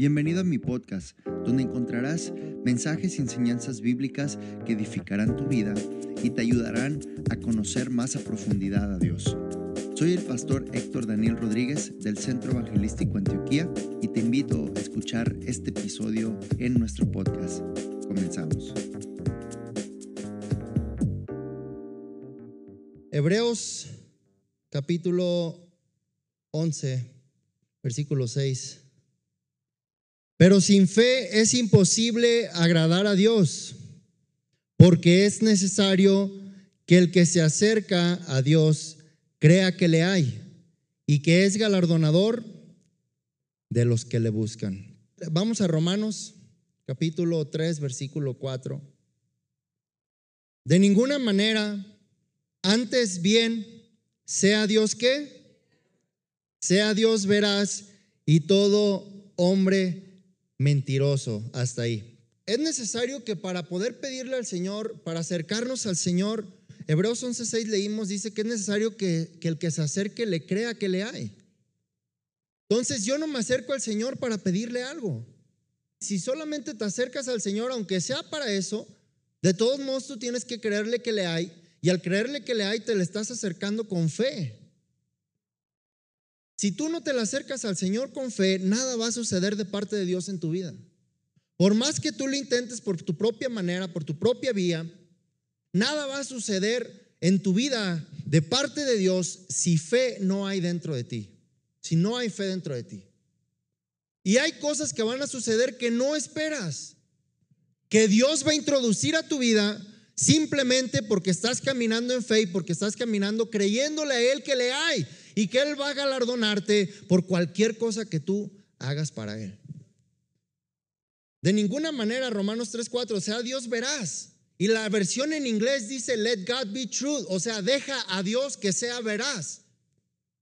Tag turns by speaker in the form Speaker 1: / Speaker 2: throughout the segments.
Speaker 1: Bienvenido a mi podcast, donde encontrarás mensajes y enseñanzas bíblicas que edificarán tu vida y te ayudarán a conocer más a profundidad a Dios. Soy el pastor Héctor Daniel Rodríguez del Centro Evangelístico Antioquía y te invito a escuchar este episodio en nuestro podcast. Comenzamos.
Speaker 2: Hebreos capítulo 11, versículo 6. Pero sin fe es imposible agradar a Dios, porque es necesario que el que se acerca a Dios crea que le hay y que es galardonador de los que le buscan. Vamos a Romanos capítulo 3, versículo 4. De ninguna manera, antes bien, sea Dios que, sea Dios veraz y todo hombre mentiroso hasta ahí. Es necesario que para poder pedirle al Señor, para acercarnos al Señor, Hebreos 11:6 leímos, dice que es necesario que, que el que se acerque le crea que le hay. Entonces yo no me acerco al Señor para pedirle algo. Si solamente te acercas al Señor, aunque sea para eso, de todos modos tú tienes que creerle que le hay y al creerle que le hay te le estás acercando con fe. Si tú no te le acercas al Señor con fe, nada va a suceder de parte de Dios en tu vida. Por más que tú lo intentes por tu propia manera, por tu propia vía, nada va a suceder en tu vida de parte de Dios si fe no hay dentro de ti. Si no hay fe dentro de ti. Y hay cosas que van a suceder que no esperas. Que Dios va a introducir a tu vida simplemente porque estás caminando en fe y porque estás caminando creyéndole a Él que le hay y que Él va a galardonarte por cualquier cosa que tú hagas para Él. De ninguna manera, Romanos 3:4, o sea, Dios verás. Y la versión en inglés dice, let God be true, o sea, deja a Dios que sea veraz.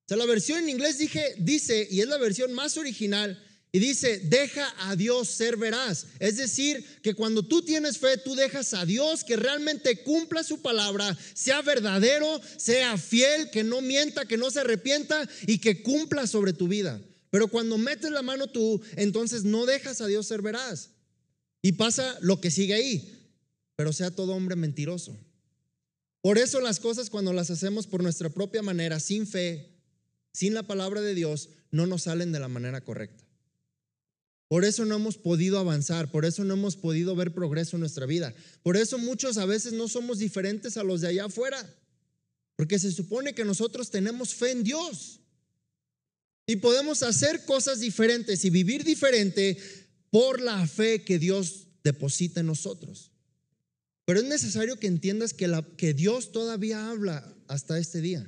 Speaker 2: O sea, la versión en inglés dije, dice, y es la versión más original, y dice, deja a Dios ser veraz. Es decir, que cuando tú tienes fe, tú dejas a Dios que realmente cumpla su palabra, sea verdadero, sea fiel, que no mienta, que no se arrepienta y que cumpla sobre tu vida. Pero cuando metes la mano tú, entonces no dejas a Dios ser veraz. Y pasa lo que sigue ahí, pero sea todo hombre mentiroso. Por eso las cosas cuando las hacemos por nuestra propia manera, sin fe, sin la palabra de Dios, no nos salen de la manera correcta. Por eso no hemos podido avanzar, por eso no hemos podido ver progreso en nuestra vida. Por eso muchos a veces no somos diferentes a los de allá afuera. Porque se supone que nosotros tenemos fe en Dios. Y podemos hacer cosas diferentes y vivir diferente por la fe que Dios deposita en nosotros. Pero es necesario que entiendas que, que Dios todavía habla hasta este día.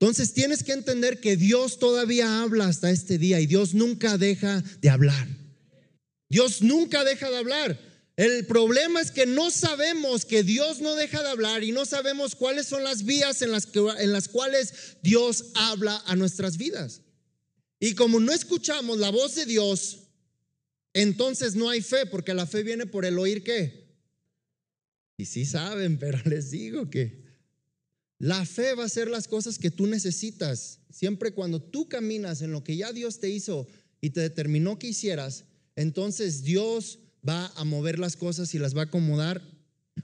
Speaker 2: Entonces tienes que entender que Dios todavía habla hasta este día y Dios nunca deja de hablar. Dios nunca deja de hablar. El problema es que no sabemos que Dios no deja de hablar y no sabemos cuáles son las vías en las, que, en las cuales Dios habla a nuestras vidas. Y como no escuchamos la voz de Dios, entonces no hay fe, porque la fe viene por el oír qué. Y sí saben, pero les digo que la fe va a ser las cosas que tú necesitas. Siempre cuando tú caminas en lo que ya Dios te hizo y te determinó que hicieras, entonces Dios va a mover las cosas y las va a acomodar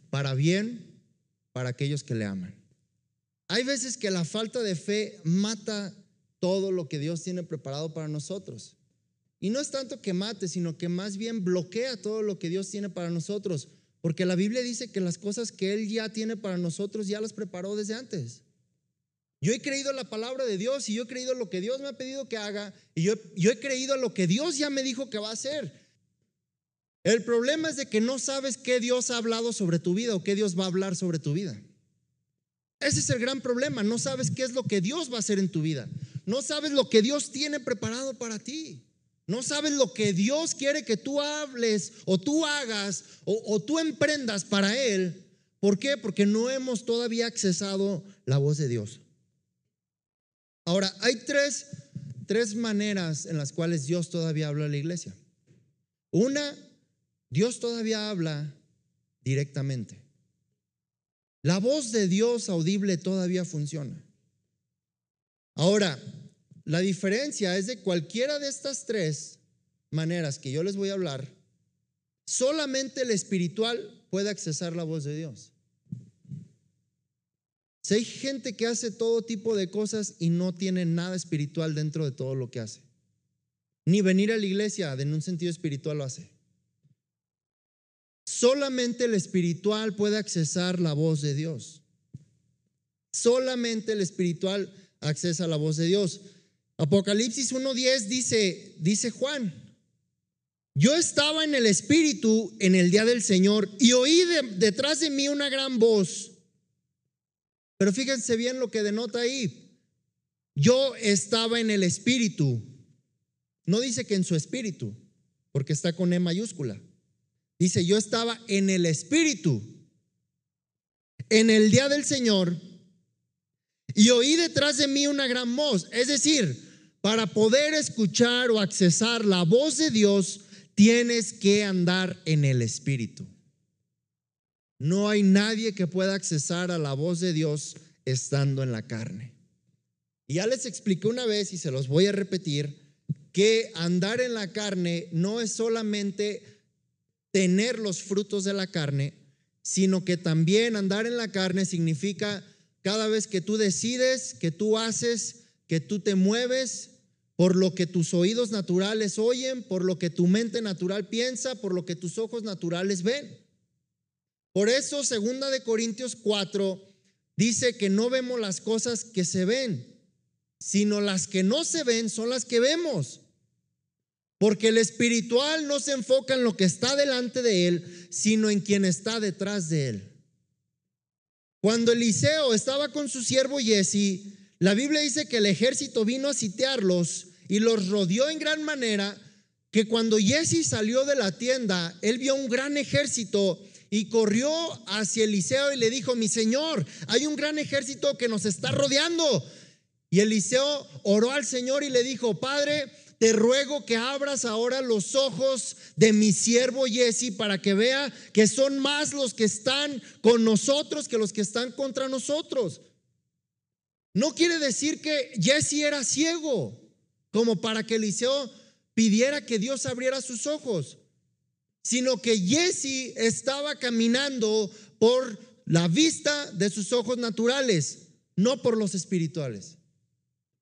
Speaker 2: para bien para aquellos que le aman. Hay veces que la falta de fe mata todo lo que Dios tiene preparado para nosotros. Y no es tanto que mate, sino que más bien bloquea todo lo que Dios tiene para nosotros. Porque la Biblia dice que las cosas que Él ya tiene para nosotros ya las preparó desde antes. Yo he creído la palabra de Dios y yo he creído lo que Dios me ha pedido que haga y yo, yo he creído lo que Dios ya me dijo que va a hacer. El problema es de que no sabes qué Dios ha hablado sobre tu vida o qué Dios va a hablar sobre tu vida. Ese es el gran problema. No sabes qué es lo que Dios va a hacer en tu vida. No sabes lo que Dios tiene preparado para ti. No sabes lo que Dios quiere que tú hables o tú hagas o, tú emprendas para Él. ¿Por qué? Porque no hemos todavía accesado la voz de Dios. Ahora, hay tres, tres maneras en las cuales Dios todavía habla a la iglesia. Una, Dios todavía habla directamente. La voz de Dios audible todavía funciona. Ahora, la diferencia es de cualquiera de estas tres maneras que yo les voy a hablar, solamente el espiritual puede accesar la voz de Dios. Si hay gente que hace todo tipo de cosas y no tiene nada espiritual dentro de todo lo que hace. Ni venir a la iglesia en un sentido espiritual lo hace. Solamente el espiritual puede accesar la voz de Dios. Solamente el espiritual accesa la voz de Dios. Apocalipsis 1.10 dice, dice Juan, yo estaba en el espíritu en el día del Señor y oí detrás de mí una gran voz pero fíjense bien lo que denota ahí. Yo estaba en el espíritu. No dice que en su espíritu, porque está con E mayúscula. Dice, yo estaba en el espíritu, en el día del Señor, y oí detrás de mí una gran voz. Es decir, para poder escuchar o accesar la voz de Dios, tienes que andar en el espíritu. No hay nadie que pueda accesar a la voz de Dios estando en la carne. Ya les expliqué una vez y se los voy a repetir, que andar en la carne no es solamente tener los frutos de la carne, sino que también andar en la carne significa cada vez que tú decides, que tú haces, que tú te mueves por lo que tus oídos naturales oyen, por lo que tu mente natural piensa, por lo que tus ojos naturales ven. Por eso, segunda de Corintios 4 dice que no vemos las cosas que se ven, sino las que no se ven son las que vemos. Porque el espiritual no se enfoca en lo que está delante de él, sino en quien está detrás de él. Cuando Eliseo estaba con su siervo Jesse, la Biblia dice que el ejército vino a sitiarlos y los rodeó en gran manera, que cuando Jesse salió de la tienda, él vio un gran ejército y corrió hacia Eliseo y le dijo, mi señor, hay un gran ejército que nos está rodeando. Y Eliseo oró al Señor y le dijo, Padre, te ruego que abras ahora los ojos de mi siervo Jesse para que vea que son más los que están con nosotros que los que están contra nosotros. No quiere decir que Jesse era ciego, como para que Eliseo pidiera que Dios abriera sus ojos sino que Jesse estaba caminando por la vista de sus ojos naturales, no por los espirituales.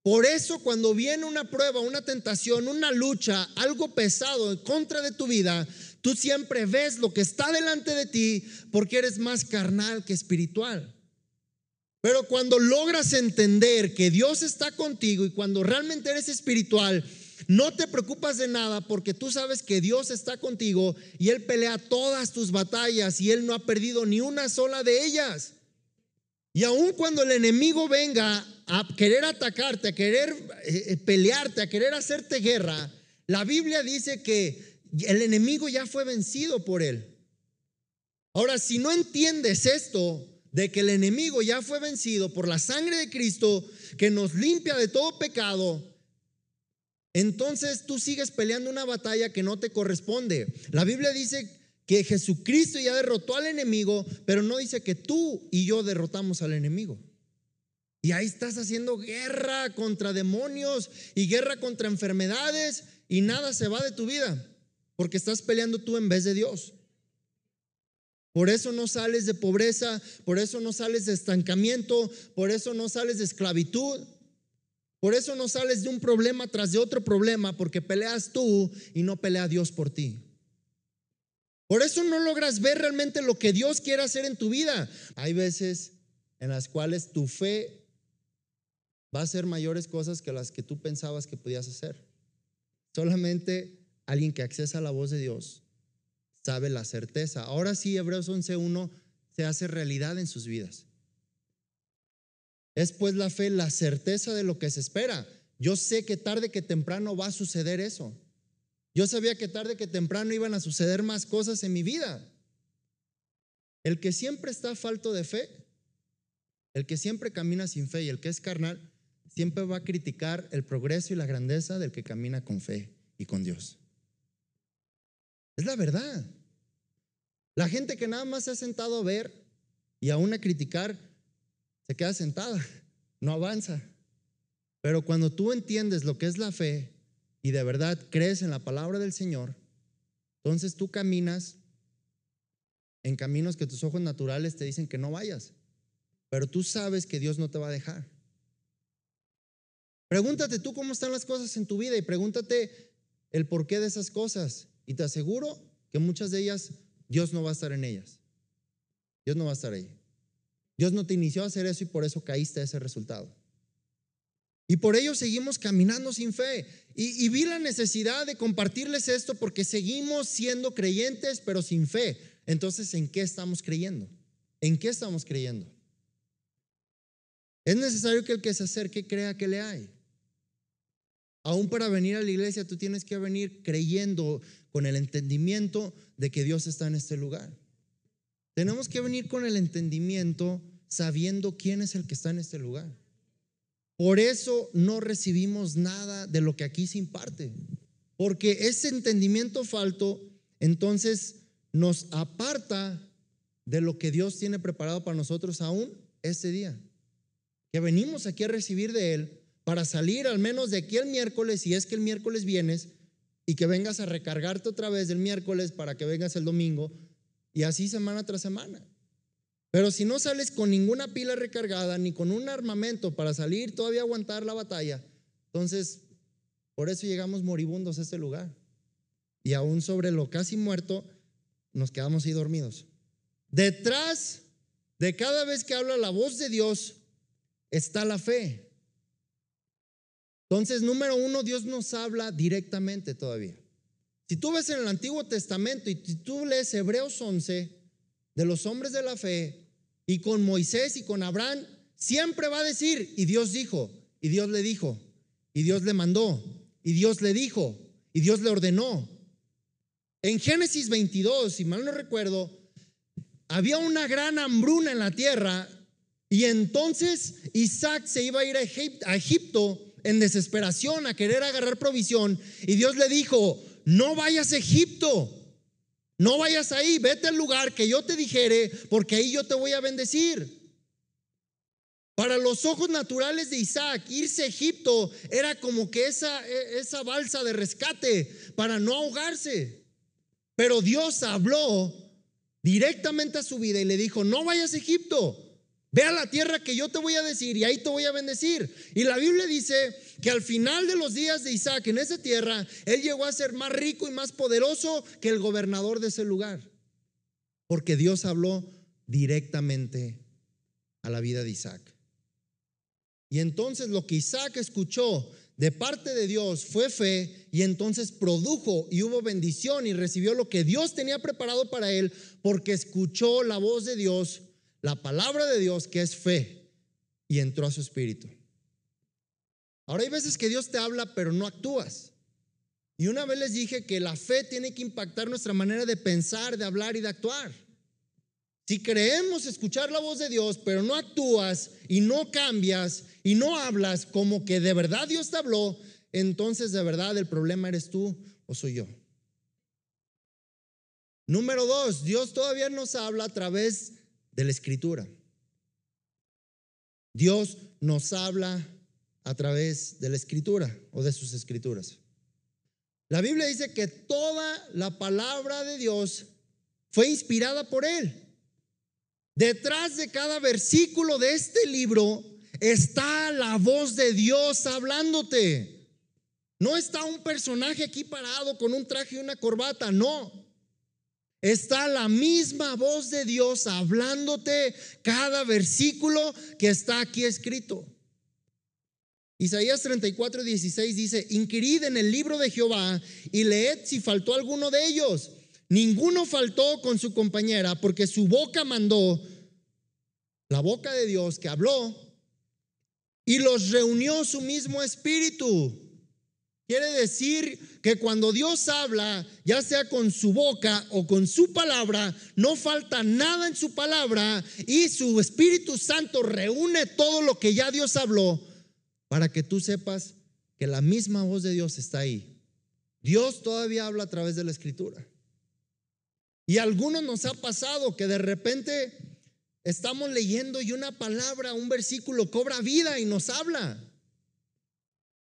Speaker 2: Por eso cuando viene una prueba, una tentación, una lucha, algo pesado en contra de tu vida, tú siempre ves lo que está delante de ti porque eres más carnal que espiritual. Pero cuando logras entender que Dios está contigo y cuando realmente eres espiritual, no te preocupas de nada porque tú sabes que Dios está contigo y Él pelea todas tus batallas y Él no ha perdido ni una sola de ellas. Y aun cuando el enemigo venga a querer atacarte, a querer eh, eh, pelearte, a querer hacerte guerra, la Biblia dice que el enemigo ya fue vencido por Él. Ahora, si no entiendes esto, de que el enemigo ya fue vencido por la sangre de Cristo, que nos limpia de todo pecado, entonces tú sigues peleando una batalla que no te corresponde. La Biblia dice que Jesucristo ya derrotó al enemigo, pero no dice que tú y yo derrotamos al enemigo. Y ahí estás haciendo guerra contra demonios y guerra contra enfermedades y nada se va de tu vida, porque estás peleando tú en vez de Dios. Por eso no sales de pobreza, por eso no sales de estancamiento, por eso no sales de esclavitud, por eso no sales de un problema tras de otro problema, porque peleas tú y no pelea Dios por ti. Por eso no logras ver realmente lo que Dios quiere hacer en tu vida. Hay veces en las cuales tu fe va a hacer mayores cosas que las que tú pensabas que podías hacer. Solamente alguien que accesa a la voz de Dios sabe la certeza. Ahora sí, Hebreos 11.1 se hace realidad en sus vidas. Es pues la fe la certeza de lo que se espera. Yo sé que tarde que temprano va a suceder eso. Yo sabía que tarde que temprano iban a suceder más cosas en mi vida. El que siempre está falto de fe, el que siempre camina sin fe y el que es carnal, siempre va a criticar el progreso y la grandeza del que camina con fe y con Dios. Es la verdad. La gente que nada más se ha sentado a ver y aún a criticar, se queda sentada, no avanza. Pero cuando tú entiendes lo que es la fe y de verdad crees en la palabra del Señor, entonces tú caminas en caminos que tus ojos naturales te dicen que no vayas. Pero tú sabes que Dios no te va a dejar. Pregúntate tú cómo están las cosas en tu vida y pregúntate el porqué de esas cosas. Y te aseguro que muchas de ellas Dios no va a estar en ellas. Dios no va a estar ahí. Dios no te inició a hacer eso y por eso caíste a ese resultado. Y por ello seguimos caminando sin fe. Y, y, vi la necesidad de compartirles esto porque seguimos siendo creyentes pero sin fe. Entonces, ¿en qué estamos creyendo? ¿En qué estamos creyendo? Es necesario que el que se acerque crea que le hay. Aún para venir a la iglesia tú tienes que venir creyendo con el entendimiento de que Dios está en este lugar. Tenemos que venir con el entendimiento sabiendo quién es el que está en este lugar. Por eso no recibimos nada de lo que aquí se imparte. Porque ese entendimiento falto entonces nos aparta de lo que Dios tiene preparado para nosotros aún este día. Que venimos aquí a recibir de Él para salir al menos de aquí el miércoles, si es que el miércoles vienes, y que vengas a recargarte otra vez el miércoles para que vengas el domingo, y así semana tras semana. Pero si no sales con ninguna pila recargada ni con un armamento para salir todavía aguantar la batalla, entonces por eso llegamos moribundos a este lugar. Y aún sobre lo casi muerto, nos quedamos ahí dormidos. Detrás de cada vez que habla la voz de Dios está la fe. Entonces, número uno, Dios nos habla directamente todavía. Si tú ves en el Antiguo Testamento y tú lees Hebreos 11 de los hombres de la fe y con Moisés y con Abraham, siempre va a decir, y Dios dijo, y Dios le dijo, y Dios le mandó, y Dios le dijo, y Dios le ordenó. En Génesis 22, si mal no recuerdo, había una gran hambruna en la tierra y entonces Isaac se iba a ir a Egipto en desesperación a querer agarrar provisión y Dios le dijo, no vayas a Egipto, no vayas ahí, vete al lugar que yo te dijere, porque ahí yo te voy a bendecir. Para los ojos naturales de Isaac, irse a Egipto era como que esa, e, esa balsa de rescate para no ahogarse. Pero Dios habló directamente a su vida y le dijo, no vayas a Egipto, Ve a la tierra que yo te voy a decir y ahí te voy a bendecir. Y la Biblia dice que al final de los días de Isaac en esa tierra, él llegó a ser más rico y más poderoso que el gobernador de ese lugar. Porque Dios habló directamente a la vida de Isaac. Y entonces lo que Isaac escuchó de parte de Dios fue fe y entonces produjo y hubo bendición y recibió lo que Dios tenía preparado para él porque escuchó la voz de Dios la palabra de Dios que es fe y entró a su espíritu. Ahora hay veces que Dios te habla pero no actúas. Y una vez les dije que la fe tiene que impactar nuestra manera de pensar, de hablar y de actuar. Si creemos escuchar la voz de Dios, pero no actúas y no cambias y no hablas como que de verdad Dios te habló, entonces de verdad el problema eres tú o soy yo. Número dos, Dios todavía nos habla a través de la escritura. Dios nos habla a través de la escritura o de sus escrituras. La Biblia dice que toda la palabra de Dios fue inspirada por Él. Detrás de cada versículo de este libro está la voz de Dios hablándote. No está un personaje aquí parado con un traje y una corbata, no está la misma voz de Dios hablándote cada versículo que está aquí escrito. Isaías 34, 16 dice, inquirid en el libro de Jehová y leed si faltó alguno de ellos. Ninguno faltó con su compañera porque su boca mandó, la boca de Dios que habló, y los reunió su mismo espíritu. Quiere decir que cuando Dios habla, ya sea con su boca o con su palabra, no falta nada en su palabra y su Espíritu Santo reúne todo lo que ya Dios habló para que tú sepas que la misma voz de Dios está ahí. Dios todavía habla a través de la escritura. Y a algunos nos ha pasado que de repente estamos leyendo y una palabra, un versículo cobra vida y nos habla.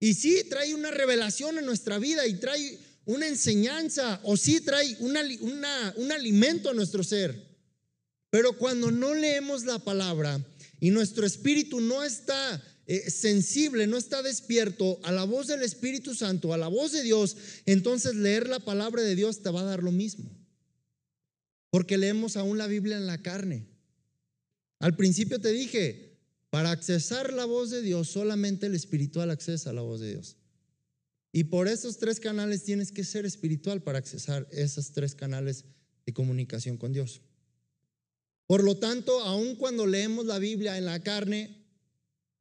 Speaker 2: Y sí trae una revelación en nuestra vida y trae una enseñanza o sí trae un alimento a nuestro ser. Pero cuando no leemos la palabra y nuestro espíritu no está eh, sensible, no está despierto a la voz del Espíritu Santo, a la voz de Dios, entonces leer la palabra de Dios te va a dar lo mismo. Porque leemos aún la Biblia en la carne. Al principio te dije, para accesar la voz de Dios, solamente el espiritual accesa a la voz de Dios. Y por esos tres canales tienes que ser espiritual para accesar esos tres canales de comunicación con Dios. Por lo tanto, aun cuando leemos la Biblia en la carne,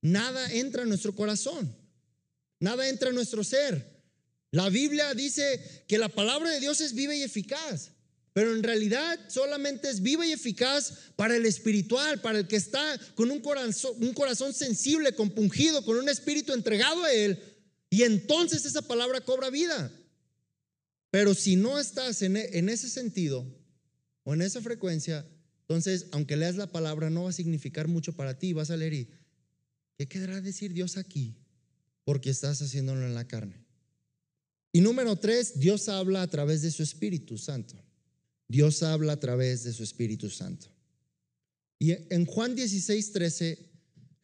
Speaker 2: nada entra en nuestro corazón, nada entra en nuestro ser. La Biblia dice que la palabra de Dios es viva y eficaz, pero en realidad solamente es viva y eficaz para el espiritual, para el que está con un corazón, un corazón sensible, compungido, con un espíritu entregado a Él y entonces esa palabra cobra vida. Pero si no estás en, e, en ese sentido o en esa frecuencia, entonces, aunque leas la palabra, no va a significar mucho para ti. Vas a leer y, ¿qué querrá decir Dios aquí? Porque estás haciéndolo en la carne. Y número tres, Dios habla a través de su Espíritu Santo. Dios habla a través de su Espíritu Santo. Y en Juan 16, 13,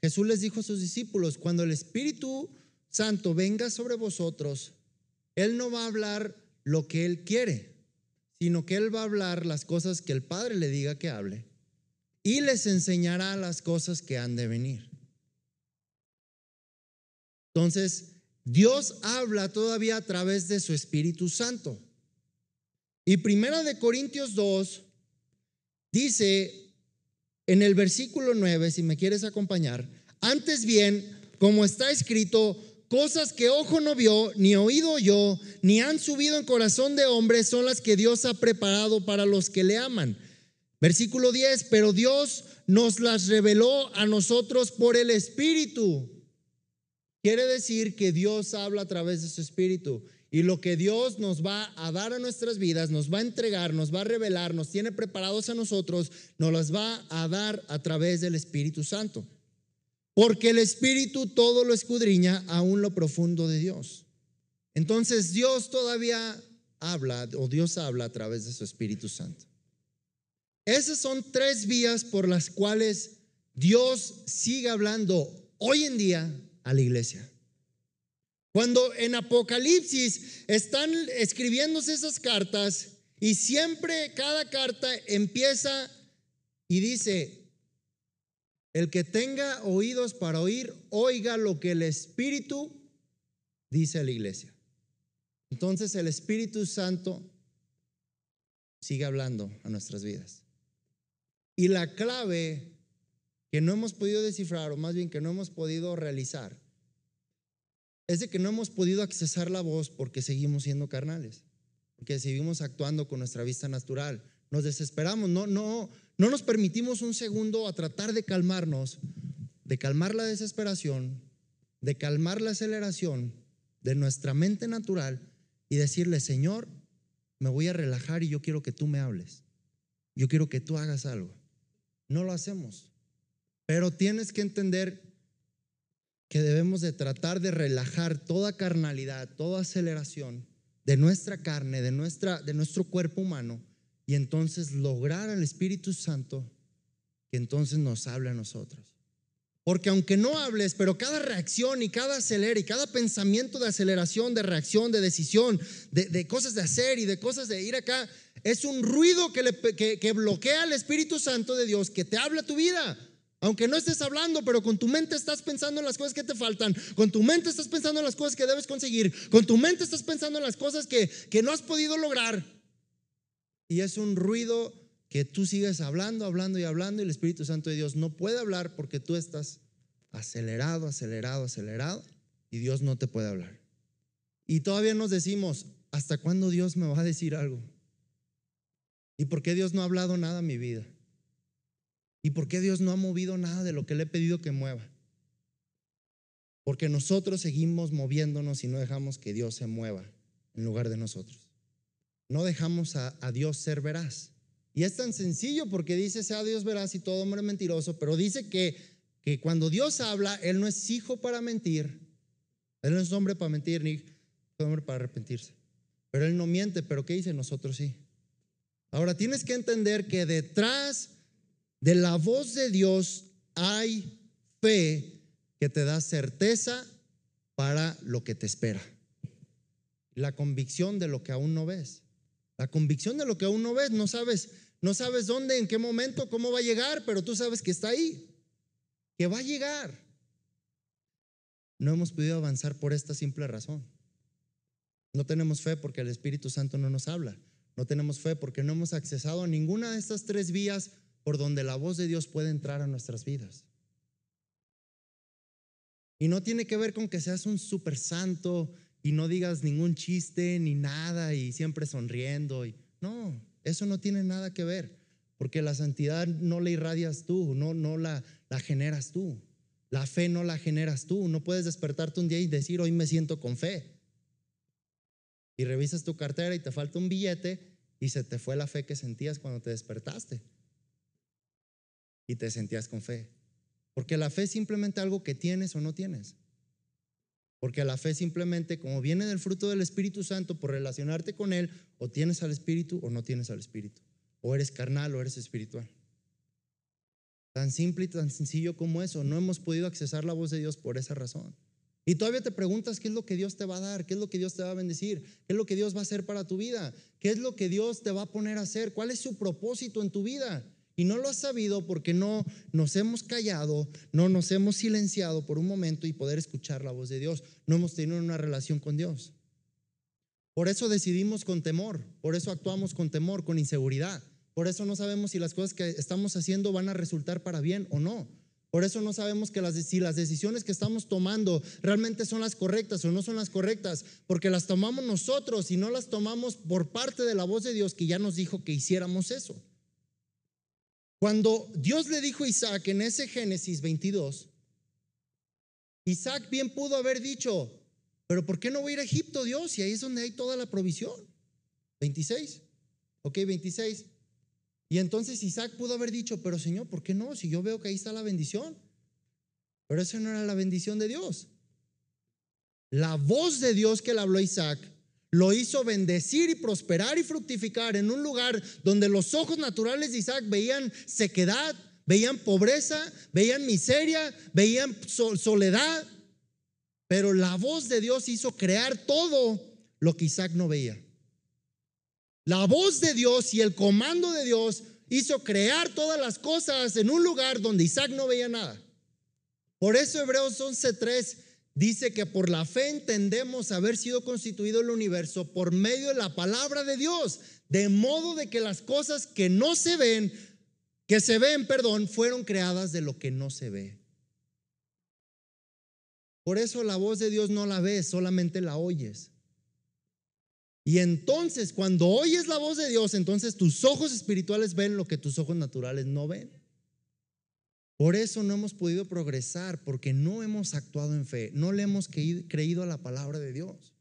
Speaker 2: Jesús les dijo a sus discípulos, cuando el Espíritu Santo venga sobre vosotros, Él no va a hablar lo que Él quiere, sino que Él va a hablar las cosas que el Padre le diga que hable y les enseñará las cosas que han de venir. Entonces, Dios habla todavía a través de su Espíritu Santo. Y Primera de Corintios 2 dice en el versículo 9, si me quieres acompañar, antes bien, como está escrito, Cosas que ojo no vio, ni oído oyó, ni han subido en corazón de hombre son las que Dios ha preparado para los que le aman. Versículo 10, pero Dios nos las reveló a nosotros por el Espíritu. Quiere decir que Dios habla a través de su Espíritu. Y lo que Dios nos va a dar a nuestras vidas, nos va a entregar, nos va a revelar, nos tiene preparados a nosotros, nos las va a dar a través del Espíritu Santo. Porque el Espíritu todo lo escudriña aún lo profundo de Dios. Entonces Dios todavía habla, o Dios habla a través de su Espíritu Santo. Esas son tres vías por las cuales Dios sigue hablando hoy en día a la iglesia. Cuando en Apocalipsis están escribiéndose esas cartas y siempre cada carta empieza y dice, el que tenga oídos para oír, oiga lo que el Espíritu dice a la iglesia. Entonces el Espíritu Santo sigue hablando a nuestras vidas. Y la clave que no hemos podido descifrar, o más bien que no hemos podido realizar, es de que no hemos podido accesar la voz porque seguimos siendo carnales, porque seguimos actuando con nuestra vista natural. Nos desesperamos, no, no, no nos permitimos un segundo a tratar de calmarnos, de calmar la desesperación, de calmar la aceleración de nuestra mente natural y decirle, Señor, me voy a relajar y yo quiero que tú me hables. Yo quiero que tú hagas algo. No lo hacemos. Pero tienes que entender que debemos de tratar de relajar toda carnalidad, toda aceleración de nuestra carne, de, nuestra, de nuestro cuerpo humano y entonces lograr al Espíritu Santo que entonces nos hable a nosotros. Porque aunque no hables, pero cada reacción y cada acelera y cada pensamiento de aceleración, de reacción, de decisión, de, cosas de hacer y de cosas de ir acá, es un ruido que, que, bloquea al Espíritu Santo de Dios que te habla tu vida. Aunque no estés hablando, pero con tu mente estás pensando en las cosas que te faltan, con tu mente estás pensando en las cosas que debes conseguir, con tu mente estás pensando en las cosas que, que no has podido lograr. Y es un ruido que tú sigues hablando, hablando y hablando y el Espíritu Santo de Dios no puede hablar porque tú estás acelerado, acelerado, acelerado y Dios no te puede hablar. Y todavía nos decimos, ¿hasta cuándo Dios me va a decir algo? ¿Y por qué Dios no ha hablado nada en mi vida? ¿Y por qué Dios no ha movido nada de lo que le he pedido que mueva? Porque nosotros seguimos moviéndonos y no dejamos que Dios se mueva en lugar de nosotros no dejamos a, Dios ser veraz. Y es tan sencillo porque dice sea Dios veraz y todo hombre mentiroso, pero dice que, que cuando Dios habla, Él no es hijo para mentir, Él no es hombre para mentir ni hombre para arrepentirse. Pero Él no miente, pero ¿qué dice? Nosotros sí. Ahora tienes que entender que detrás de la voz de Dios hay fe que te da certeza para lo que te espera. La convicción de lo que aún no ves. La convicción de lo que aún no ves, no sabes, no sabes dónde, en qué momento, cómo va a llegar, pero tú sabes que está ahí, que va a llegar. No hemos podido avanzar por esta simple razón. No tenemos fe porque el Espíritu Santo no nos habla. No tenemos fe porque no hemos accesado a ninguna de estas tres vías por donde la voz de Dios puede entrar a nuestras vidas. Y no tiene que ver con que seas un super santo y no digas ningún chiste ni nada y siempre sonriendo. Y, no, eso no tiene nada que ver, porque la santidad no la irradias tú, no, no la, la generas tú. La fe no la generas tú. No puedes despertarte un día y decir, hoy me siento con fe y revisas tu cartera y te falta un billete y se te fue la fe que sentías cuando te despertaste. Y te sentías con fe. Porque la fe es simplemente algo que tienes o no tienes. Porque la fe simplemente, como viene del fruto del Espíritu Santo, por relacionarte con Él, o tienes al Espíritu o no tienes al Espíritu. O eres carnal o eres espiritual. Tan simple y tan sencillo como eso. No hemos podido accesar la voz de Dios por esa razón. Y todavía te preguntas qué es lo que Dios te va a dar, qué es lo que Dios te va a bendecir, qué es lo que Dios va a hacer para tu vida, qué es lo que Dios te va a poner a hacer, cuál es su propósito en tu vida. Y no lo has sabido porque no nos hemos callado, no nos hemos silenciado por un momento y poder escuchar la voz de Dios. No hemos tenido una relación con Dios. Por eso decidimos con temor, por eso actuamos con temor, con inseguridad. Por eso no sabemos si las cosas que estamos haciendo van a resultar para bien o no. Por eso no sabemos que las, si las decisiones que estamos tomando realmente son las correctas o no son las correctas, porque las tomamos nosotros y no las tomamos por parte de la voz de Dios que ya nos dijo que hiciéramos eso. Cuando Dios le dijo a Isaac en ese Génesis 22, Isaac bien pudo haber dicho, pero ¿por qué no voy a ir a Egipto, Dios? Y ahí es donde hay toda la provisión. 26. Ok, 26. Y entonces Isaac pudo haber dicho, pero Señor, ¿por qué no? Si yo veo que ahí está la bendición. Pero esa no era la bendición de Dios. La voz de Dios que le habló a Isaac lo hizo bendecir y prosperar y fructificar en un lugar donde los ojos naturales de Isaac veían sequedad, veían pobreza, veían miseria, veían soledad. Pero la voz de Dios hizo crear todo lo que Isaac no veía. La voz de Dios y el comando de Dios hizo crear todas las cosas en un lugar donde Isaac no veía nada. Por eso Hebreos 11:3 dice que por la fe entendemos haber sido constituido el universo por medio de la palabra de Dios, de modo de que las cosas que no se ven, que se ven, perdón, fueron creadas de lo que no se ve. Por eso la voz de Dios no la ves, solamente la oyes. Y entonces, cuando oyes la voz de Dios, entonces tus ojos espirituales ven lo que tus ojos naturales no ven. Por eso no hemos podido progresar, porque no hemos actuado en fe, no le hemos creído a la palabra de Dios.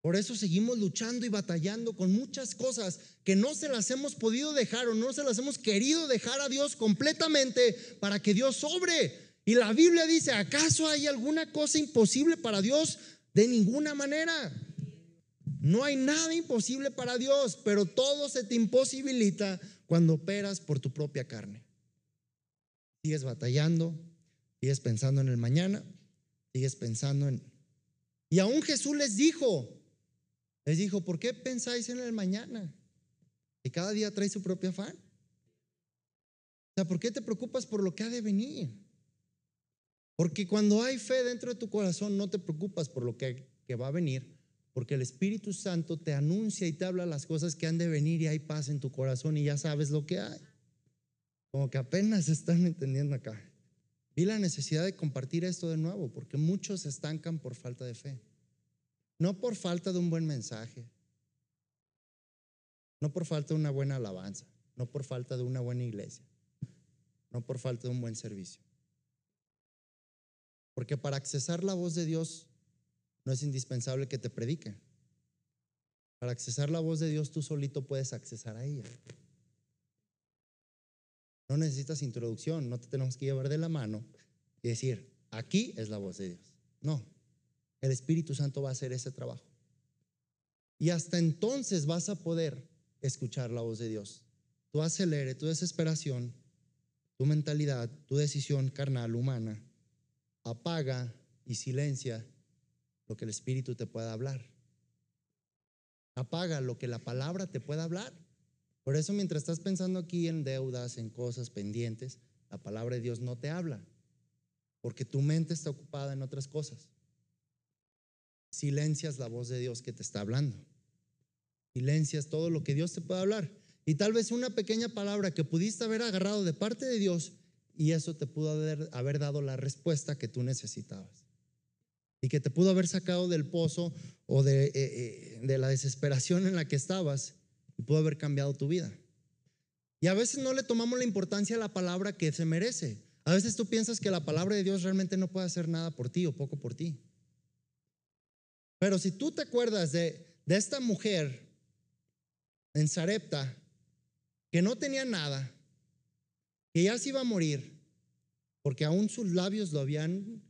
Speaker 2: Por eso seguimos luchando y batallando con muchas cosas que no se las hemos podido dejar o no se las hemos querido dejar a Dios completamente para que Dios sobre. Y la Biblia dice, ¿acaso hay alguna cosa imposible para Dios? De ninguna manera. No hay nada imposible para Dios, pero todo se te imposibilita cuando operas por tu propia carne. Sigues batallando, sigues pensando en el mañana, sigues pensando en... Y aún Jesús les dijo, les dijo, ¿por qué pensáis en el mañana? Y cada día trae su propio afán. O sea, ¿por qué te preocupas por lo que ha de venir? Porque cuando hay fe dentro de tu corazón, no te preocupas por lo que, que va a venir, porque el Espíritu Santo te anuncia y te habla las cosas que han de venir y hay paz en tu corazón y ya sabes lo que hay. Como que apenas están entendiendo acá. Vi la necesidad de compartir esto de nuevo, porque muchos se estancan por falta de fe. No por falta de un buen mensaje, no por falta de una buena alabanza, no por falta de una buena iglesia, no por falta de un buen servicio. Porque para accesar la voz de Dios no es indispensable que te predique. Para accesar la voz de Dios, tú solito puedes accesar a ella. No necesitas introducción, no te tenemos que llevar de la mano y decir, aquí es la voz de Dios. No, el Espíritu Santo va a hacer ese trabajo. Y hasta entonces vas a poder escuchar la voz de Dios. Tu acelere, tu desesperación, tu mentalidad, tu decisión carnal, humana, apaga y silencia lo que el Espíritu te pueda hablar. Apaga lo que la palabra te pueda hablar. Por eso mientras estás pensando aquí en deudas, en cosas pendientes, la palabra de Dios no te habla, porque tu mente está ocupada en otras cosas. Silencias la voz de Dios que te está hablando. Silencias todo lo que Dios te puede hablar. Y tal vez una pequeña palabra que pudiste haber agarrado de parte de Dios y eso te pudo haber, dado la respuesta que tú necesitabas. Y que te pudo haber sacado del pozo o de, eh, eh, la desesperación en la que estabas y pudo haber cambiado tu vida. Y a veces no le tomamos la importancia a la palabra que se merece. A veces tú piensas que la palabra de Dios realmente no puede hacer nada por ti o poco por ti. Pero si tú te acuerdas de, de esta mujer en Sarepta que no tenía nada, que ya se iba a morir, porque aún sus labios lo habían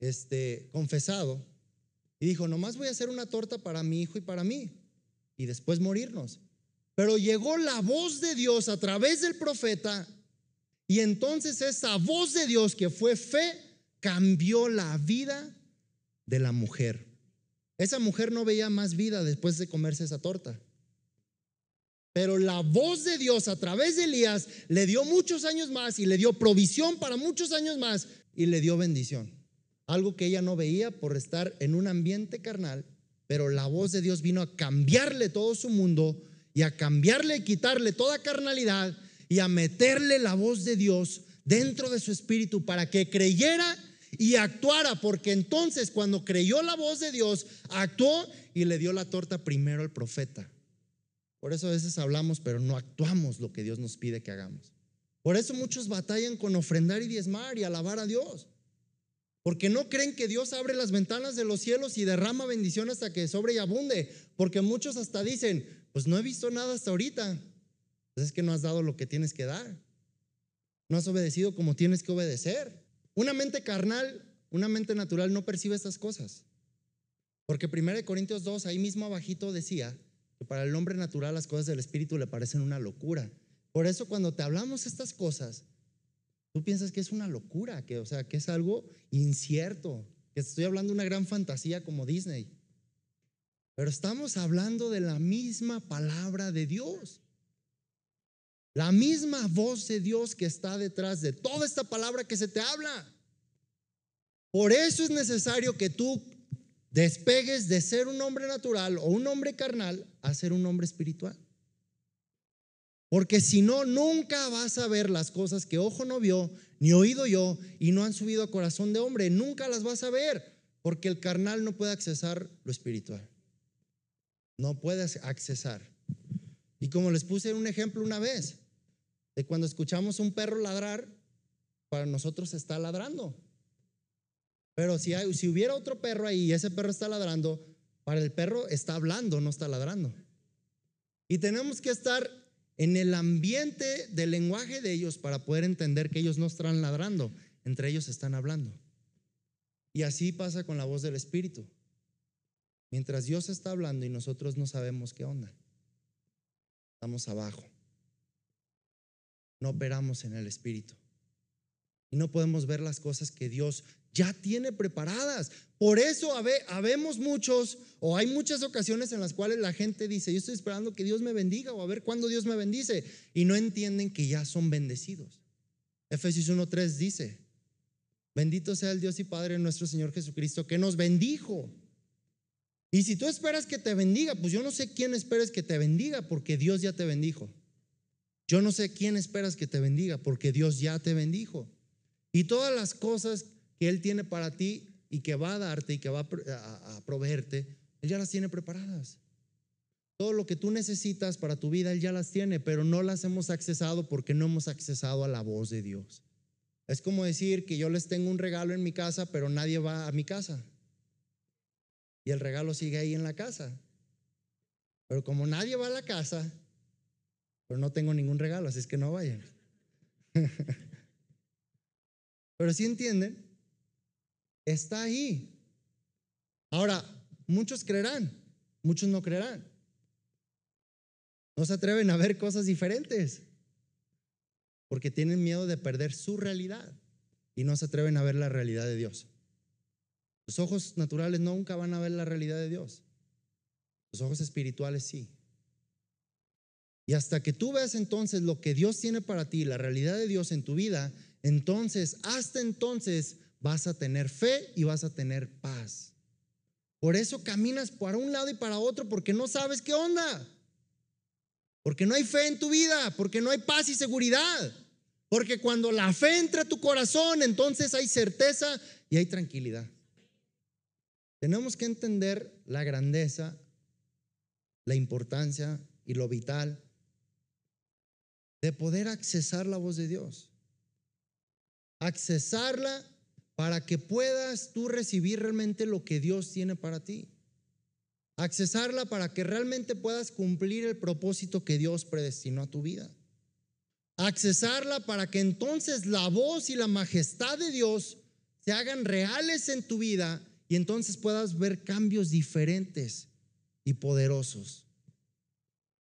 Speaker 2: este, confesado, y dijo, nomás voy a hacer una torta para mi hijo y para mí, y después morirnos. Pero llegó la voz de Dios a través del profeta y entonces esa voz de Dios que fue fe cambió la vida de la mujer. Esa mujer no veía más vida después de comerse esa torta. Pero la voz de Dios a través de Elías le dio muchos años más y le dio provisión para muchos años más y le dio bendición. Algo que ella no veía por estar en un ambiente carnal, pero la voz de Dios vino a cambiarle todo su mundo y a cambiarle y quitarle toda carnalidad y a meterle la voz de Dios dentro de su espíritu para que creyera y actuara, porque entonces cuando creyó la voz de Dios, actuó y le dio la torta primero al profeta. Por eso a veces hablamos, pero no actuamos lo que Dios nos pide que hagamos. Por eso muchos batallan con ofrendar y diezmar y alabar a Dios. Porque no creen que Dios abre las ventanas de los cielos y derrama bendición hasta que sobre y abunde. Porque muchos hasta dicen, pues no he visto nada hasta ahorita. Pues es que no has dado lo que tienes que dar. No has obedecido como tienes que obedecer. Una mente carnal, una mente natural no percibe estas cosas. Porque 1 Corintios 2, ahí mismo abajito decía que para el hombre natural las cosas del Espíritu le parecen una locura. Por eso cuando te hablamos estas cosas, tú piensas que es una locura, que, o sea, que es algo incierto, que estoy hablando de una gran fantasía como Disney. Pero estamos hablando de la misma palabra de Dios. La misma voz de Dios que está detrás de toda esta palabra que se te habla. Por eso es necesario que tú despegues de ser un hombre natural o un hombre carnal a ser un hombre espiritual. Porque si no, nunca vas a ver las cosas que ojo no vio, ni oído yo, y no han subido a corazón de hombre. Nunca las vas a ver, porque el carnal no puede accesar lo espiritual no puedes accesar. Y como les puse un ejemplo una vez, de cuando escuchamos un perro ladrar, para nosotros está ladrando. Pero si, hubiera otro perro ahí y ese perro está ladrando, para el perro está hablando, no está ladrando. Y tenemos que estar en el ambiente del lenguaje de ellos para poder entender que ellos no están ladrando, entre ellos están hablando. Y así pasa con la voz del Espíritu. Mientras Dios está hablando y nosotros no sabemos qué onda. Estamos abajo. No operamos en el Espíritu. Y no podemos ver las cosas que Dios ya tiene preparadas. Por eso habemos muchos, o hay muchas ocasiones en las cuales la gente dice, yo estoy esperando que Dios me bendiga, o a ver cuándo Dios me bendice, y no entienden que ya son bendecidos. Efesios 1.3 dice, bendito sea el Dios y Padre nuestro Señor Jesucristo, que nos bendijo y si tú esperas que te bendiga, pues yo no sé quién esperas que te bendiga porque Dios ya te bendijo. Yo no sé quién esperas que te bendiga porque Dios ya te bendijo. Y todas las cosas que Él tiene para ti y que va a darte y que va a proveerte, Él ya las tiene preparadas. Todo lo que tú necesitas para tu vida, Él ya las tiene, pero no las hemos accesado porque no hemos accesado a la voz de Dios. Es como decir que yo les tengo un regalo en mi casa, pero nadie va a mi casa y el regalo sigue ahí en la casa. Pero como nadie va a la casa, pero no tengo ningún regalo, así es que no vayan. pero si entienden, está ahí. Ahora, muchos creerán, muchos no creerán. No se atreven a ver cosas diferentes porque tienen miedo de perder su realidad y no se atreven a ver la realidad de Dios. Los ojos naturales nunca van a ver la realidad de Dios. Los ojos espirituales sí. Y hasta que tú veas entonces lo que Dios tiene para ti, la realidad de Dios en tu vida, entonces, hasta entonces vas a tener fe y vas a tener paz. Por eso caminas para un lado y para otro porque no sabes qué onda. Porque no hay fe en tu vida, porque no hay paz y seguridad. Porque cuando la fe entra a tu corazón, entonces hay certeza y hay tranquilidad. Tenemos que entender la grandeza, la importancia y lo vital de poder accesar la voz de Dios. Accesarla para que puedas tú recibir realmente lo que Dios tiene para ti. Accesarla para que realmente puedas cumplir el propósito que Dios predestinó a tu vida. Accesarla para que entonces la voz y la majestad de Dios se hagan reales en tu vida y entonces puedas ver cambios diferentes y poderosos.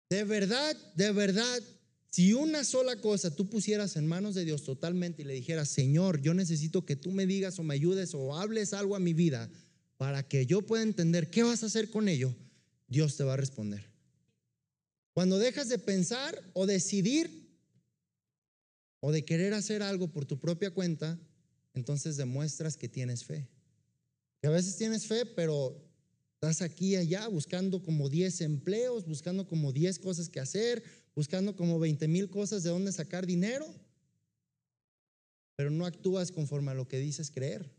Speaker 2: De verdad, de verdad, si una sola cosa tú pusieras en manos de Dios totalmente y le dijeras, Señor, yo necesito que tú me digas o me ayudes o hables algo a mi vida para que yo pueda entender qué vas a hacer con ello, Dios te va a responder. Cuando dejas de pensar o decidir o de querer hacer algo por tu propia cuenta, entonces demuestras que tienes fe. Que a veces tienes fe, pero estás aquí y allá buscando como 10 empleos, buscando como 10 cosas que hacer, buscando como 20 mil cosas de dónde sacar dinero, pero no actúas conforme a lo que dices creer,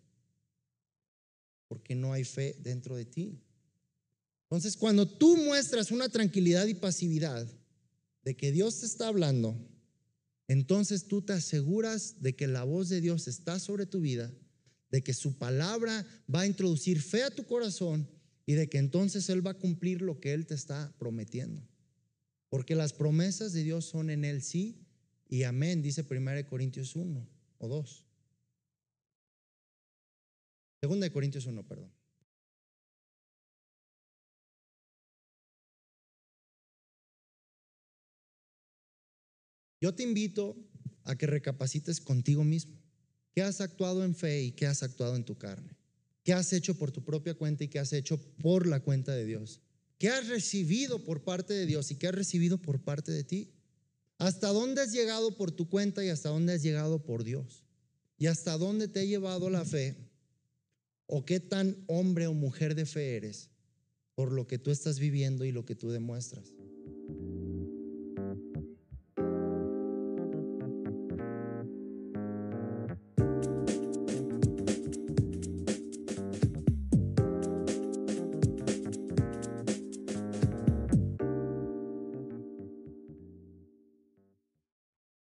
Speaker 2: porque no hay fe dentro de ti. Entonces, cuando tú muestras una tranquilidad y pasividad de que Dios te está hablando, entonces tú te aseguras de que la voz de Dios está sobre tu vida de que su palabra va a introducir fe a tu corazón y de que entonces Él va a cumplir lo que Él te está prometiendo. Porque las promesas de Dios son en Él sí y amén, dice 1 Corintios 1 o 2. Segunda de Corintios 1, perdón. Yo te invito a que recapacites contigo mismo. ¿Qué has actuado en fe y qué has actuado en tu carne? ¿Qué has hecho por tu propia cuenta y qué has hecho por la cuenta de Dios? ¿Qué has recibido por parte de Dios y qué has recibido por parte de ti? ¿Hasta dónde has llegado por tu cuenta y hasta dónde has llegado por Dios? ¿Y hasta dónde te ha llevado la fe? ¿O qué tan hombre o mujer de fe eres por lo que tú estás viviendo y lo que tú demuestras?